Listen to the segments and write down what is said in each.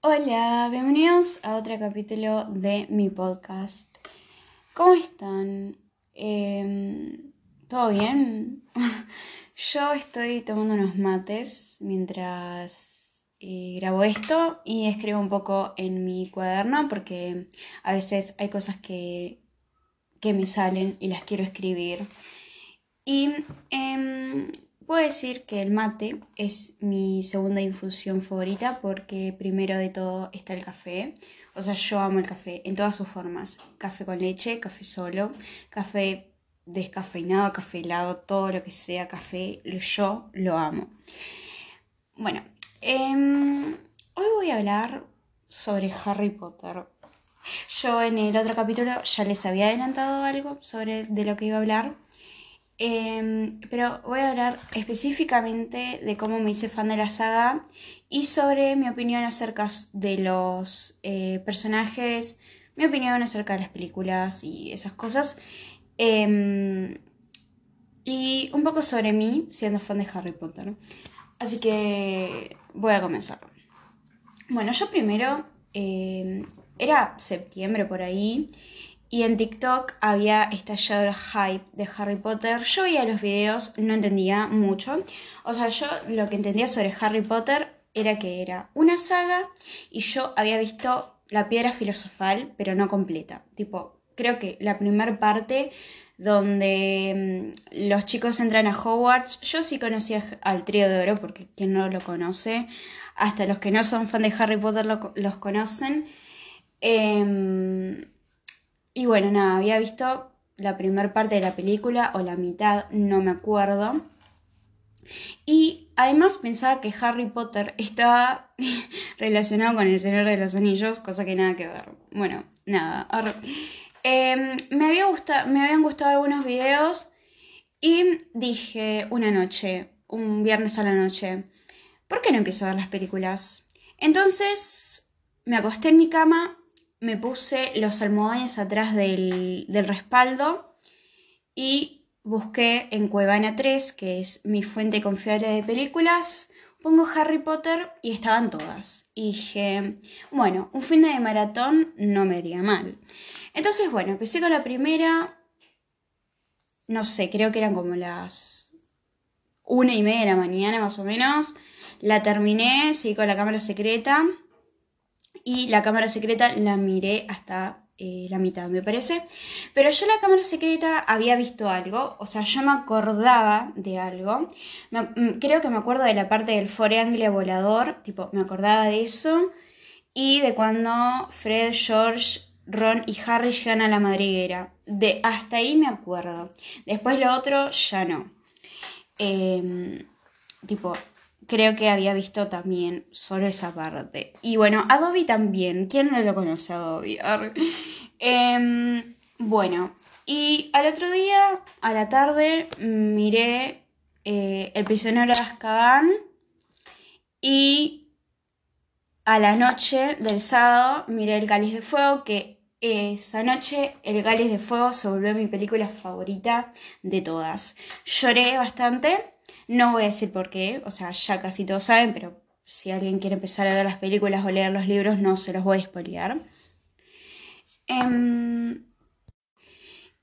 Hola, bienvenidos a otro capítulo de mi podcast. ¿Cómo están? Em, ¿Todo bien? Yo estoy tomando unos mates mientras eh, grabo esto y escribo un poco en mi cuaderno porque a veces hay cosas que, que me salen y las quiero escribir. Y em, Puedo decir que el mate es mi segunda infusión favorita porque primero de todo está el café. O sea, yo amo el café en todas sus formas. Café con leche, café solo, café descafeinado, café helado, todo lo que sea café, yo lo amo. Bueno, em, hoy voy a hablar sobre Harry Potter. Yo en el otro capítulo ya les había adelantado algo sobre de lo que iba a hablar. Em, pero voy a hablar específicamente de cómo me hice fan de la saga y sobre mi opinión acerca de los eh, personajes, mi opinión acerca de las películas y esas cosas. Em, y un poco sobre mí siendo fan de Harry Potter. Así que voy a comenzar. Bueno, yo primero, em, era septiembre por ahí y en TikTok había estallado el hype de Harry Potter. Yo veía los videos, no entendía mucho. O sea, yo lo que entendía sobre Harry Potter era que era una saga y yo había visto la piedra filosofal, pero no completa. Tipo, creo que la primera parte donde mm, los chicos entran a Hogwarts, yo sí conocía al trío de oro, porque quien no lo conoce, hasta los que no son fan de Harry Potter los conocen. Eh, y bueno, nada, había visto la primera parte de la película o la mitad, no me acuerdo. Y además pensaba que Harry Potter estaba relacionado con el Señor de los Anillos, cosa que nada que ver. Bueno, nada. Em, me, había gustado, me habían gustado algunos videos y dije una noche, un viernes a la noche, ¿por qué no empiezo a ver las películas? Entonces me acosté en mi cama me puse los almohadones atrás del, respaldo y busqué en Cuevana 3, que es mi fuente confiable de películas, pongo Harry Potter y estaban todas. Y dije, bueno, un fin de maratón no me iría mal. Entonces, bueno, empecé con la primera, no sé, creo que eran como las una y media de la mañana más o menos. La terminé, seguí con la cámara secreta y la cámara secreta la miré hasta eh, la mitad, me parece. Pero yo la cámara secreta había visto algo, o sea, yo me acordaba de algo. Mm, creo que me acuerdo de la parte del Fore Anglia volador, tipo, me acordaba de eso. Y de cuando Fred, George, Ron y Harry llegan a la madriguera. De, hasta ahí me acuerdo. Después lo otro ya no. Em, tipo, creo que había visto también solo esa parte. Y bueno, Adobe también. ¿Quién no lo conoce Adobe? Em, bueno, y al otro día, a la tarde, miré eh, El prisionero de Azkaban y a la noche del sábado miré El Cáliz de Fuego, que esa noche El Cáliz de Fuego se volvió mi película favorita de todas. Lloré bastante no voy a decir por qué, o sea, ya casi todos saben, pero si alguien quiere empezar a ver las películas o leer los libros, no se los voy a expoliar. Em,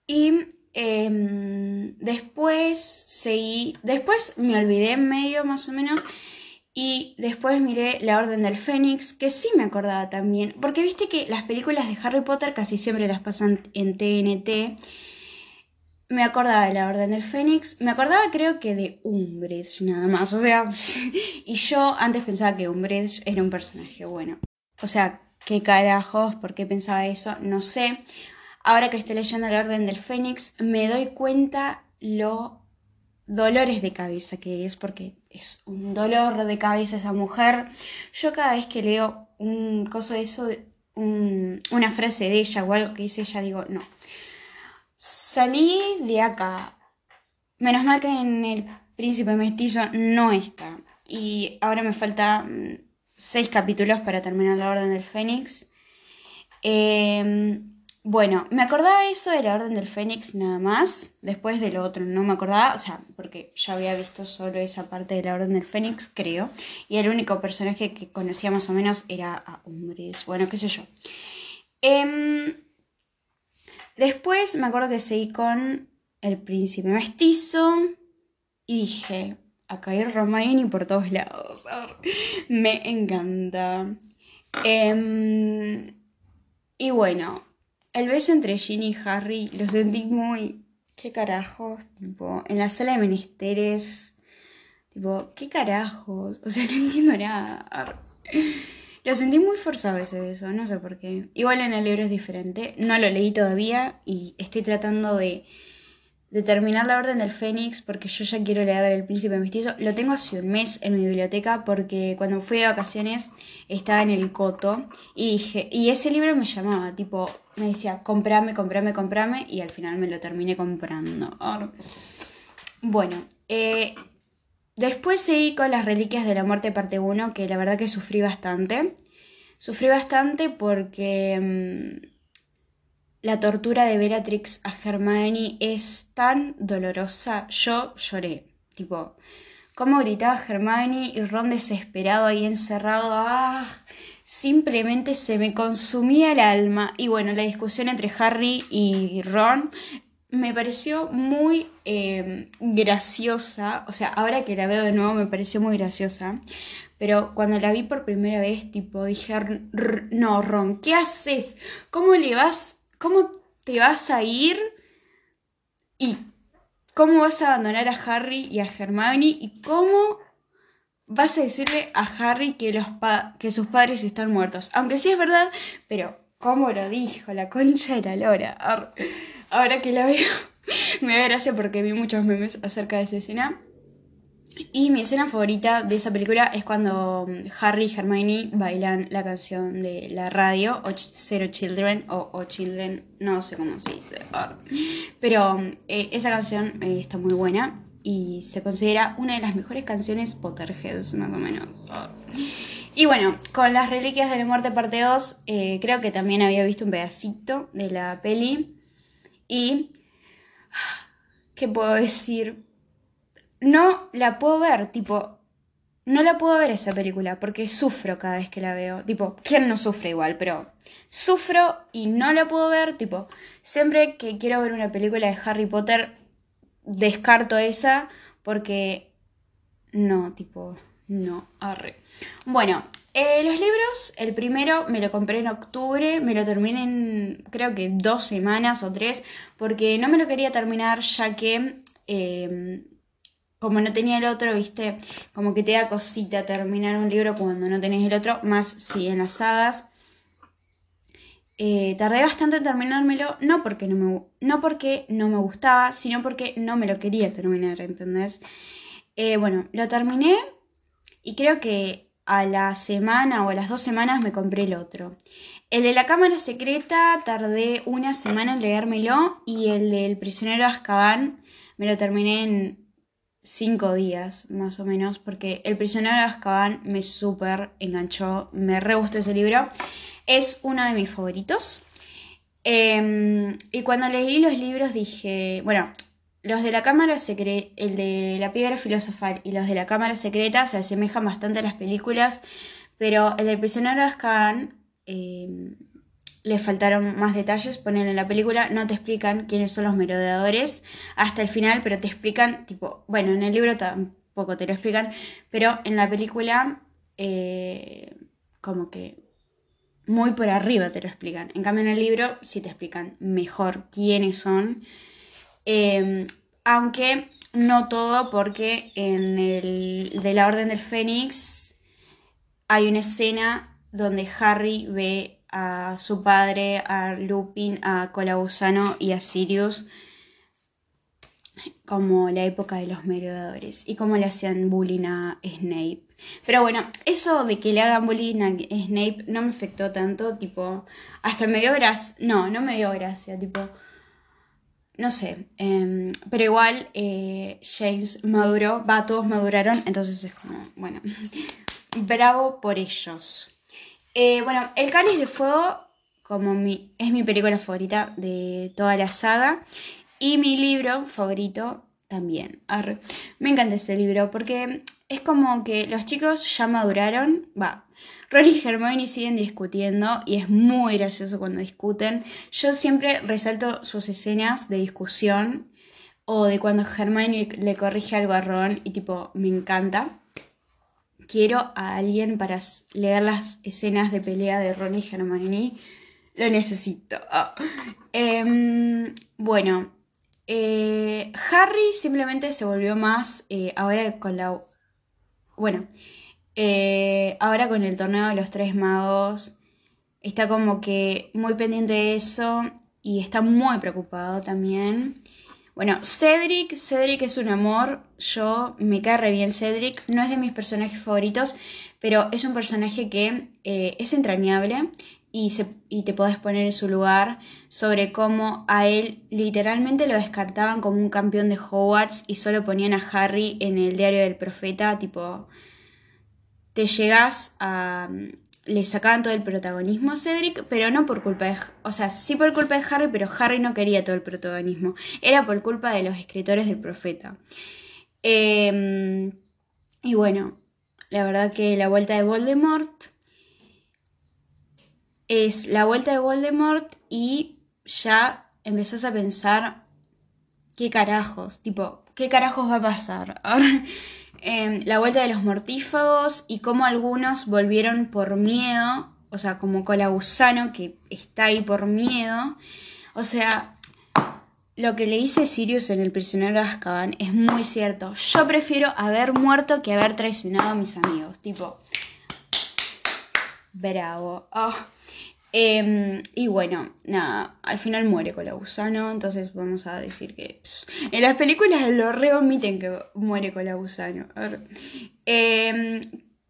y em, después seguí, después me olvidé en medio más o menos. Y después miré La Orden del Fénix, que sí me acordaba también. Porque viste que las películas de Harry Potter casi siempre las pasan en TNT me acordaba de la Orden del Fénix, me acordaba creo que de Umbridge nada más, o sea, y yo antes pensaba que Umbridge era un personaje bueno. O sea, qué carajos, por qué pensaba eso, no sé. Ahora que estoy leyendo la Orden del Fénix, me doy cuenta lo dolores de cabeza que es, porque es un dolor de cabeza esa mujer. Yo cada vez que leo un coso de eso, una frase de ella o algo que dice ella, digo, no, Salí de acá. Menos mal que en el príncipe mestizo no está. Y ahora me faltan mm, seis capítulos para terminar la Orden del Fénix. Em, bueno, me acordaba eso de la Orden del Fénix nada más, después de lo otro no me acordaba, o sea, porque ya había visto solo esa parte de la Orden del Fénix, creo, y el único personaje que conocía más o menos era a hombres, bueno, qué sé yo. Em, después me acuerdo que seguí con El Príncipe Mestizo y dije, acá hay Hermione por todos lados, me encanta. Em, y bueno, el beso entre Ginny y Harry lo sentí muy. ¿Qué carajos? Tipo, en la sala de menesteres. Tipo, ¿qué carajos? O sea, no entiendo nada. Lo sentí muy forzado ese beso, no sé por qué. Igual en el libro es diferente. No lo leí todavía y estoy tratando de de terminar la Orden del Fénix porque yo ya quiero leer El Príncipe Mestizo. Lo tengo hace un mes en mi biblioteca porque cuando fui de vacaciones estaba en el coto y dije, y ese libro me llamaba, tipo, me decía, comprame, comprame, comprame y al final me lo terminé comprando. Bueno, eh, después seguí con las Reliquias de la Muerte parte 1 que la verdad que sufrí bastante. Sufrí bastante porque... Mm, la tortura de Bellatrix a Hermione es tan dolorosa. Yo lloré. Tipo, cómo gritaba Hermione y Ron desesperado ahí encerrado. ¡Ah! Simplemente se me consumía el alma. Y bueno, la discusión entre Harry y Ron me pareció muy em, graciosa. O sea, ahora que la veo de nuevo me pareció muy graciosa. Pero cuando la vi por primera vez, tipo, dije, no, Ron, ¿qué haces? ¿Cómo le vas ¿Cómo te vas a ir? ¿Y cómo vas a abandonar a Harry y a Hermione? ¿Y cómo vas a decirle a Harry que, los que sus padres están muertos? Aunque sí es verdad, pero ¿cómo lo dijo? La concha de la lora. Ahora que la veo, me da gracia porque vi muchos memes acerca de esa escena. Y mi escena favorita de esa película es cuando mm, Harry y Hermione bailan la canción de la radio, o Zero Children, o, Children, no sé cómo se dice. Pero mm, eh, esa canción eh, está muy buena y se considera una de las mejores canciones Potterheads, más o menos. Y bueno, con las Reliquias de la Muerte parte 2, eh, creo que también había visto un pedacito de la peli. Y... ¿Qué puedo decir? no la puedo ver, tipo, no la puedo ver esa película porque sufro cada vez que la veo. Tipo, ¿quién no sufre igual? Pero sufro y no la puedo ver. Tipo, siempre que quiero ver una película de Harry Potter, descarto esa porque no, tipo, no, arre. Bueno, eh, los libros, el primero me lo compré en octubre, me lo terminé en creo que dos semanas o tres, porque no me lo quería terminar ya que... Eh, como no tenía el otro, viste, como que te da cosita terminar un libro cuando no tenés el otro, más si en las sagas. Eh, tardé bastante en terminármelo, no porque no, me, no porque no me gustaba, sino porque no me lo quería terminar, ¿entendés? Eh, bueno, lo terminé y creo que a la semana o a las dos semanas me compré el otro. El de la cámara secreta tardé una semana en leérmelo y el del prisionero de Azkaban me lo terminé en cinco días más o menos, porque El prisionero de Azkaban me súper enganchó, me re gustó ese libro. Es uno de mis favoritos. Em, y cuando leí los libros dije, bueno, los de la cámara secreta, el de la piedra filosofal y los de la cámara secreta se asemejan bastante a las películas, pero el del prisionero de Azkaban em, le faltaron más detalles, ponen en la película, no te explican quiénes son los merodeadores hasta el final, pero te explican, tipo, bueno, en el libro tampoco te lo explican, pero en la película eh, como que muy por arriba te lo explican. En cambio en el libro sí te explican mejor quiénes son, em, aunque no todo porque en el de la Orden del Fénix hay una escena donde Harry ve a su padre, a Lupin, a Colabusano y a Sirius como la época de los merodeadores y cómo le hacían bullying a Snape. Pero bueno, eso de que le hagan bullying a Snape no me afectó tanto, tipo, hasta me dio gracia, no, no me dio gracia, tipo, no sé, em, pero igual eh, James maduró, va, todos maduraron, entonces es como, bueno, bravo por ellos. Eh, bueno, el cáliz de fuego como mi, es mi película favorita de toda la saga y mi libro favorito también. Me encanta ese libro porque es como que los chicos ya maduraron, va. Ron y Hermione siguen discutiendo y es muy gracioso cuando discuten. Yo siempre resalto sus escenas de discusión o de cuando Hermione le corrige algo a Ron y tipo, me encanta. Quiero a alguien para leer las escenas de pelea de Ron y Hermione. Lo necesito. Em, bueno, eh, Harry simplemente se volvió más eh, ahora con la... Bueno, eh, ahora con el torneo de los tres magos. Está como que muy pendiente de eso y está muy preocupado también. Bueno, Cedric, Cedric es un amor, yo me cae re bien Cedric, no es de mis personajes favoritos, pero es un personaje que es entrañable y, te podés poner en su lugar sobre cómo a él literalmente lo descartaban como un campeón de Hogwarts y solo ponían a Harry en el diario del profeta, tipo, te llegás a... Le sacaban todo el protagonismo a Cedric, pero no por culpa de... O sea, sí por culpa de Harry, pero Harry no quería todo el protagonismo. Era por culpa de los escritores del profeta. Em, y bueno, la verdad que la vuelta de Voldemort es la vuelta de Voldemort y ya empezás a pensar qué carajos, tipo, qué carajos va a pasar. Em, la vuelta de los mortífagos y cómo algunos volvieron por miedo, o sea, como Colagusano que está ahí por miedo. O sea, lo que le dice Sirius en El prisionero de Azkaban es muy cierto. Yo prefiero haber muerto que haber traicionado a mis amigos. Tipo, bravo. Oh. Em, y bueno, nada, al final muere con la gusano, entonces vamos a decir que en las películas lo reomiten que muere con la gusano. Em,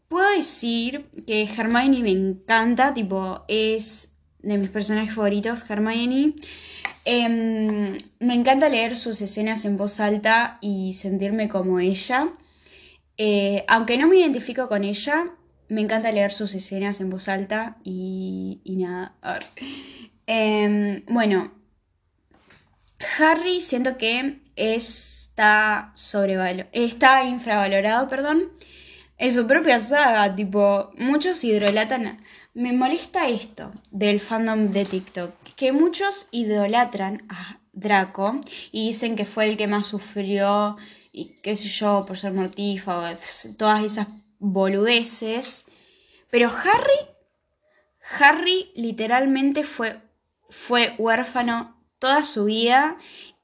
puedo decir que Hermione me encanta, tipo, es de mis personajes favoritos, Hermione. Em, me encanta leer sus escenas en voz alta y sentirme como ella. Eh, aunque no me identifico con ella, me encanta leer sus escenas en voz alta y, nada. Em, bueno, Harry siento que está sobrevalorado, está infravalorado, perdón, en su propia saga, tipo, muchos idolatran, me molesta esto del fandom de TikTok, que muchos idolatran a Draco y dicen que fue el que más sufrió y qué sé yo, por ser mortífago, todas esas boludeces. Pero Harry, Harry literalmente fue, fue huérfano toda su vida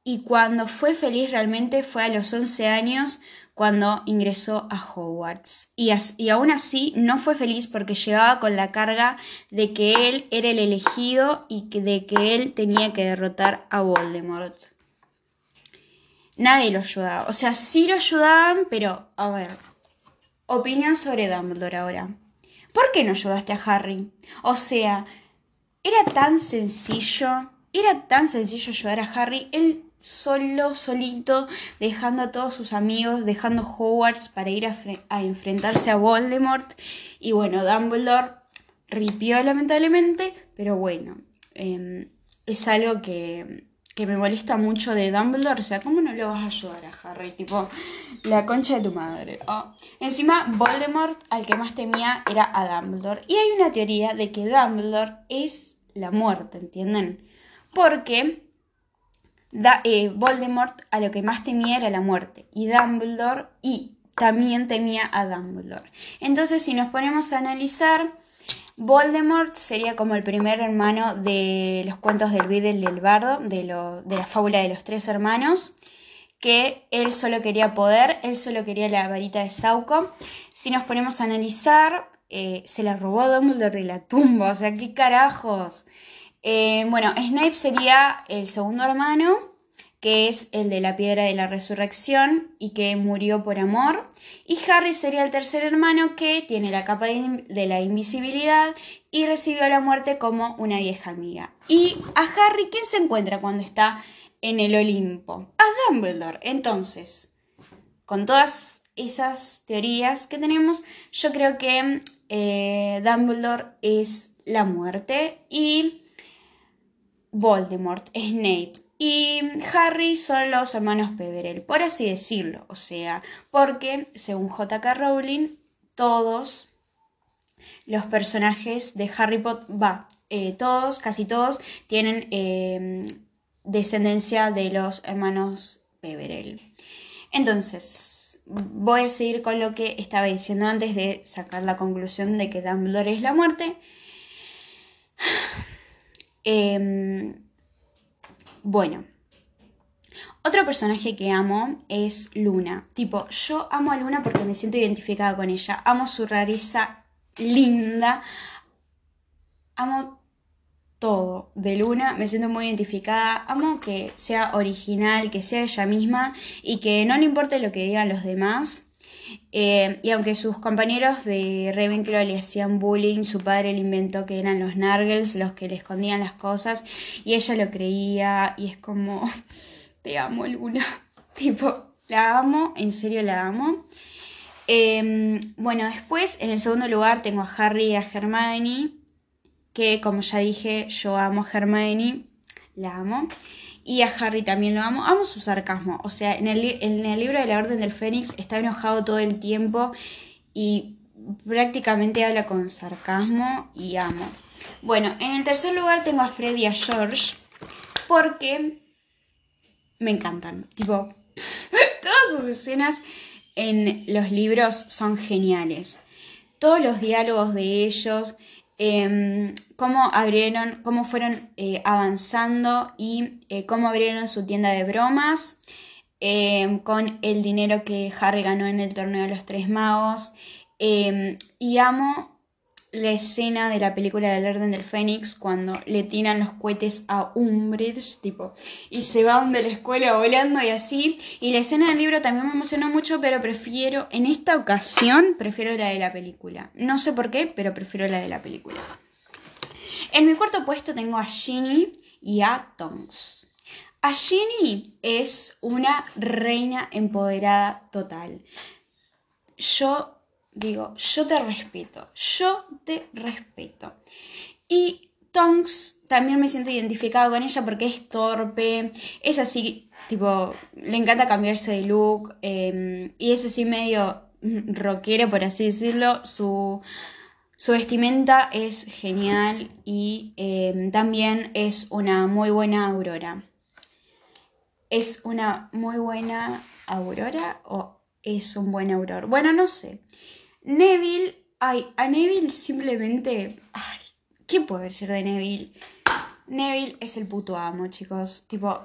y cuando fue feliz realmente fue a los 11 años cuando ingresó a Hogwarts. Y, y, aún así no fue feliz porque llevaba con la carga de que él era el elegido y de que él tenía que derrotar a Voldemort. Nadie lo ayudaba. O sea, sí lo ayudaban, pero a ver, Opinión sobre Dumbledore ahora. ¿Por qué no ayudaste a Harry? O sea, era tan sencillo, era tan sencillo ayudar a Harry, él solo, solito, dejando a todos sus amigos, dejando Hogwarts para ir a, enfrentarse a Voldemort. Y bueno, Dumbledore ripió lamentablemente, pero bueno, em, es algo que que me molesta mucho de Dumbledore. O sea, ¿cómo no le vas a ayudar a Harry? Tipo, la concha de tu madre. Oh. Encima, Voldemort al que más temía era a Dumbledore. Y hay una teoría de que Dumbledore es la muerte, ¿entienden? Porque da, eh, Voldemort a lo que más temía era la muerte. Y Dumbledore y también temía a Dumbledore. Entonces, si nos ponemos a analizar Voldemort sería como el primer hermano de los cuentos del Beedle y el Bardo, de, la fábula de los tres hermanos, que él solo quería poder, él solo quería la varita de Sauco. Si nos ponemos a analizar, eh, se la robó Dumbledore de la tumba, o sea, ¿qué carajos? Eh, bueno, Snape sería el segundo hermano que es el de la piedra de la resurrección y que murió por amor. Y Harry sería el tercer hermano que tiene la capa de, la invisibilidad y recibió la muerte como una vieja amiga. Y a Harry, ¿quién se encuentra cuando está en el Olimpo? A Dumbledore. Entonces, con todas esas teorías que tenemos, yo creo que eh, Dumbledore es la muerte y Voldemort, Snape y Harry son los hermanos Peverell, por así decirlo. O sea, porque según J.K. Rowling, todos los personajes de Harry Potter, va, eh, todos, casi todos, tienen em, descendencia de los hermanos Peverell. Entonces, voy a seguir con lo que estaba diciendo antes de sacar la conclusión de que Dumbledore es la muerte. Em, bueno, otro personaje que amo es Luna. Tipo, yo amo a Luna porque me siento identificada con ella. Amo su rareza linda. Amo todo de Luna. Me siento muy identificada. Amo que sea original, que sea ella misma y que no le importe lo que digan los demás. Eh, y aunque sus compañeros de Ravenclaw le hacían bullying, su padre le inventó que eran los Nargles los que le escondían las cosas y ella lo creía y es como, te amo Luna, tipo, la amo, en serio la amo. Em, bueno, después en el segundo lugar tengo a Harry y a Hermione, que como ya dije, yo amo a Hermione, la amo. Y a Harry también lo amo. Amo su sarcasmo. O sea, en el, libro de la Orden del Fénix está enojado todo el tiempo y prácticamente habla con sarcasmo y amo. Bueno, en el tercer lugar tengo a Freddy y a George porque me encantan. Tipo, todas sus escenas en los libros son geniales. Todos los diálogos de ellos, Em, cómo abrieron, cómo fueron eh, avanzando y eh, cómo abrieron su tienda de bromas em, con el dinero que Harry ganó en el torneo de los tres magos. Em, y amo la escena de la película del Orden del Fénix cuando le tiran los cohetes a Umbridge, tipo, y se van de la escuela volando y así. Y la escena del libro también me emocionó mucho, pero prefiero, en esta ocasión, prefiero la de la película. No sé por qué, pero prefiero la de la película. En mi cuarto puesto tengo a Ginny y a Tonks. A Ginny es una reina empoderada total. Yo digo, yo te respeto, yo te respeto. Y Tonks también me siento identificado con ella porque es torpe, es así, tipo, le encanta cambiarse de look em, y es así medio rockero, por así decirlo. Su, su vestimenta es genial y em, también es una muy buena aurora. ¿Es una muy buena aurora o es un buen auror? Bueno, no sé. Neville, ay, a Neville simplemente, ay, ¿qué puede ser de Neville? Neville es el puto amo, chicos. Tipo,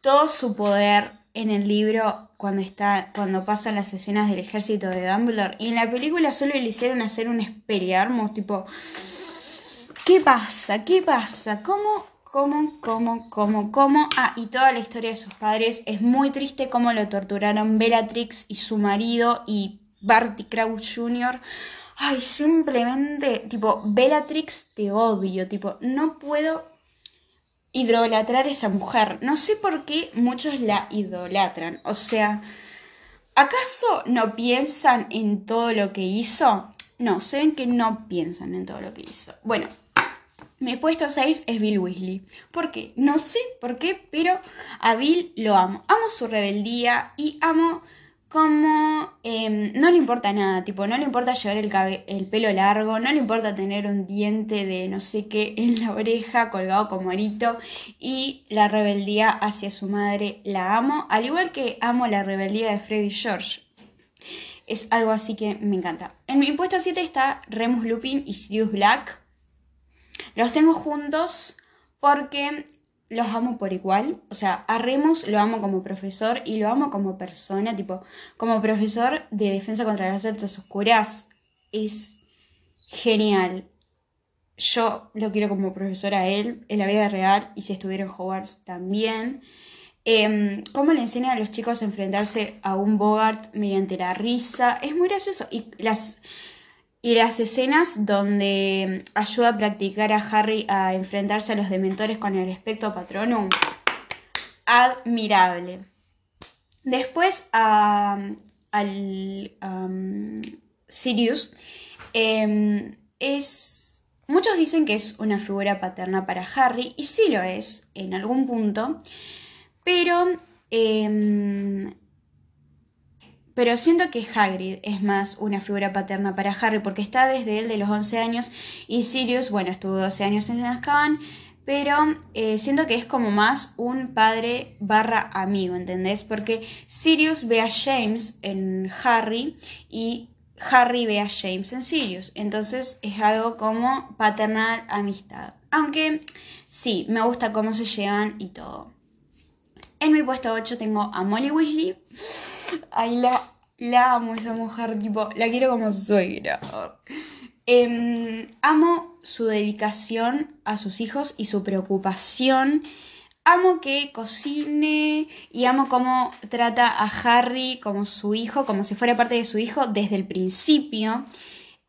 todo su poder en el libro cuando está cuando pasan las escenas del ejército de Dumbledore y en la película solo le hicieron hacer un esperiarmo tipo ¿Qué pasa? ¿Qué pasa? ¿Cómo cómo cómo cómo cómo? Ah, y toda la historia de sus padres es muy triste cómo lo torturaron Bellatrix y su marido y Barty Crouch Jr. Ay, simplemente, tipo, Bellatrix te odio, tipo, no puedo idolatrar a esa mujer. No sé por qué muchos la idolatran. O sea, ¿acaso no piensan en todo lo que hizo? No, se ven que no piensan en todo lo que hizo. Bueno, mi puesto 6 es Bill Weasley. ¿Por qué? No sé por qué, pero a Bill lo amo. Amo su rebeldía y amo como em, no le importa nada, tipo, no le importa llevar el, el, pelo largo, no le importa tener un diente de no sé qué en la oreja colgado como arito y la rebeldía hacia su madre la amo, al igual que amo la rebeldía de Freddy George. Es algo así que me encanta. En mi puesto 7 está Remus Lupin y Sirius Black. Los tengo juntos porque los amo por igual. O sea, a Remus lo amo como profesor y lo amo como persona, tipo, como profesor de defensa contra las artes oscuras. Es genial. Yo lo quiero como profesor a él en la vida real y si estuviera en Hogwarts también. Eh, cómo le enseña a los chicos a enfrentarse a un Bogart mediante la risa. Es muy gracioso. Y las y las escenas donde ayuda a practicar a Harry a enfrentarse a los dementores con el espectro patronum. Admirable. Después al Sirius. Em, es muchos dicen que es una figura paterna para Harry, y sí lo es en algún punto, pero, em, pero siento que Hagrid es más una figura paterna para Harry, porque está desde él de los 11 años, y Sirius, bueno, estuvo 12 años en Azkaban, pero eh, siento que es como más un padre barra amigo, ¿entendés? Porque Sirius ve a James en Harry y Harry ve a James en Sirius. Entonces es algo como paternal amistad. Aunque sí, me gusta cómo se llevan y todo. En mi puesto 8 tengo a Molly Weasley. Ahí la, amo esa mujer, tipo, la quiero como suegra. Em, amo su dedicación a sus hijos y su preocupación. Amo que cocine y amo cómo trata a Harry como su hijo, como si fuera parte de su hijo desde el principio.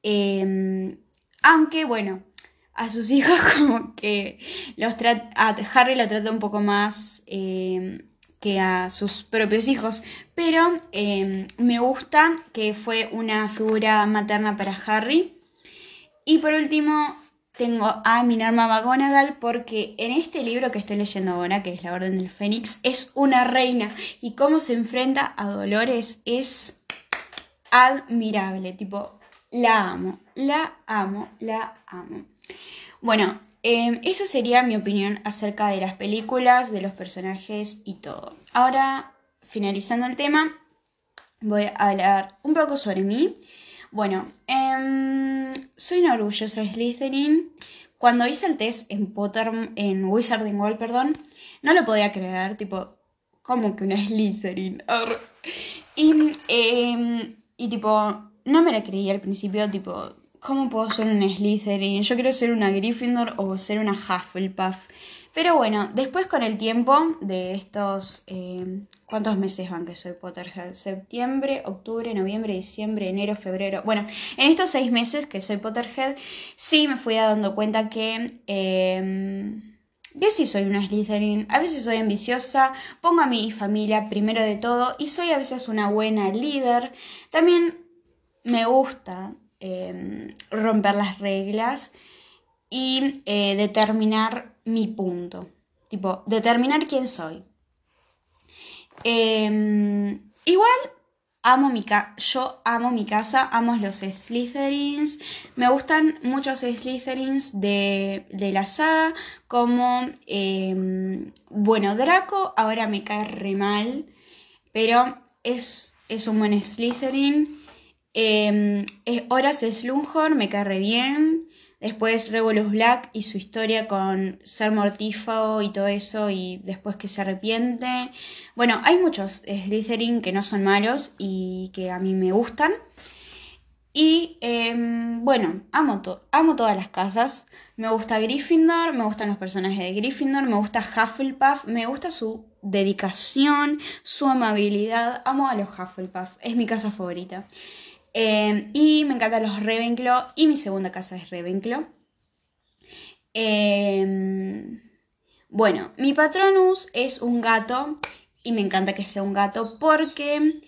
Em, aunque, bueno, a sus hijos como que los a Harry lo trata un poco más em, que a sus propios hijos. Pero me gusta que fue una figura materna para Harry. Y por último, tengo a Minerva McGonagall porque en este libro que estoy leyendo ahora, que es La Orden del Fénix, es una reina y cómo se enfrenta a Dolores es admirable, tipo, la amo, la amo, la amo. Bueno, em, eso sería mi opinión acerca de las películas, de los personajes y todo. Ahora, finalizando el tema, voy a hablar un poco sobre mí bueno, em, soy una orgullosa Slytherin. Cuando hice el test en Potter, en Wizarding World, perdón, no lo podía creer, tipo, ¿cómo que una Slytherin? Y, em, y tipo, no me la creí al principio, tipo, ¿cómo puedo ser una Slytherin? Yo quiero ser una Gryffindor o ser una Hufflepuff. Pero bueno, después con el tiempo de estos... Eh, ¿Cuántos meses van que soy Potterhead? Septiembre, octubre, noviembre, diciembre, enero, febrero. Bueno, en estos seis meses que soy Potterhead, sí me fui dando cuenta que... Eh, que sí soy una Slytherin, a veces soy ambiciosa, pongo a mi familia primero de todo y soy a veces una buena líder. También me gusta em, romper las reglas y eh, determinar mi punto. Tipo, determinar quién soy. Em, igual, amo mi yo amo mi casa, amo los Slytherins. Me gustan muchos Slytherins de, de la saga, como, em, bueno, Draco ahora me cae re mal, pero es, es un buen Slytherin. Eh, Horace Slughorn me cae re bien. Después Regulus Black y su historia con ser mortífago y todo eso y después que se arrepiente. Bueno, hay muchos Slytherin que no son malos y que a mí me gustan. Y em, bueno, amo, amo todas las casas. Me gusta Gryffindor, me gustan los personajes de Gryffindor, me gusta Hufflepuff, me gusta su dedicación, su amabilidad. Amo a los Hufflepuff, es mi casa favorita. Em, y me encantan los Ravenclaw y mi segunda casa es Ravenclaw. Em, bueno, mi Patronus es un gato y me encanta que sea un gato porque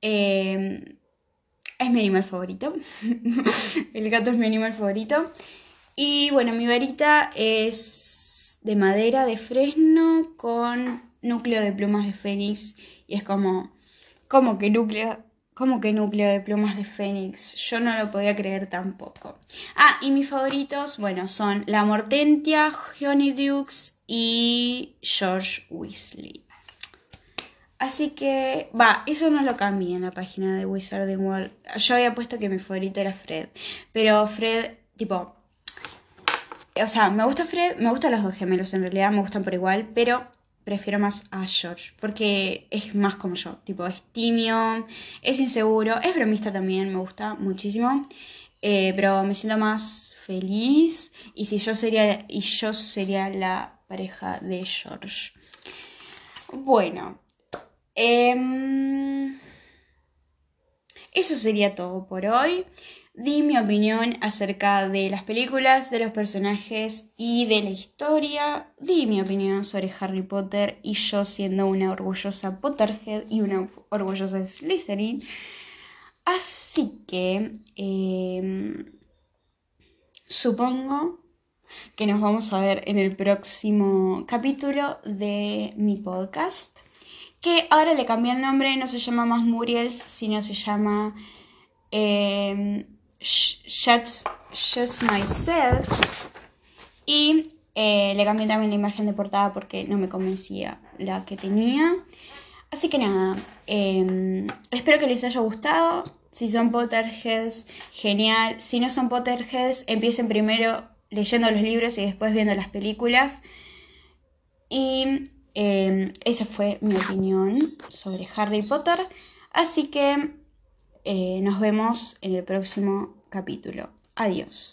em, es mi animal favorito. El gato es mi animal favorito. Y bueno, mi varita es de madera de fresno con núcleo de plumas de fénix. Y es como, como que núcleo ¿Cómo que núcleo de plumas de Fénix? Yo no lo podía creer tampoco. Ah, y mis favoritos, bueno, son La Mortentia, Dukes y George Weasley. Así que, va, eso no lo cambié en la página de Wizarding World. Yo había puesto que mi favorito era Fred. Pero Fred, tipo. O sea, me gusta Fred, me gustan los dos gemelos en realidad, me gustan por igual, pero prefiero más a George, porque es más como yo, tipo, es tímido, es inseguro, es bromista también, me gusta muchísimo, eh, pero me siento más feliz y si yo sería, y yo sería la pareja de George. Bueno, em, eso sería todo por hoy di mi opinión acerca de las películas, de los personajes y de la historia. Di mi opinión sobre Harry Potter y yo siendo una orgullosa Potterhead y una orgullosa Slytherin. Así que... Em, supongo que nos vamos a ver en el próximo capítulo de mi podcast, que ahora le cambié el nombre, no se llama más Muriels, sino se llama eh, Just, Myself. Y eh, le cambié también la imagen de portada porque no me convencía la que tenía. Así que nada, em, espero que les haya gustado. Si son Potterheads, genial. Si no son Potterheads, empiecen primero leyendo los libros y después viendo las películas. Y em, esa fue mi opinión sobre Harry Potter. Así que eh, nos vemos en el próximo capítulo. Adiós.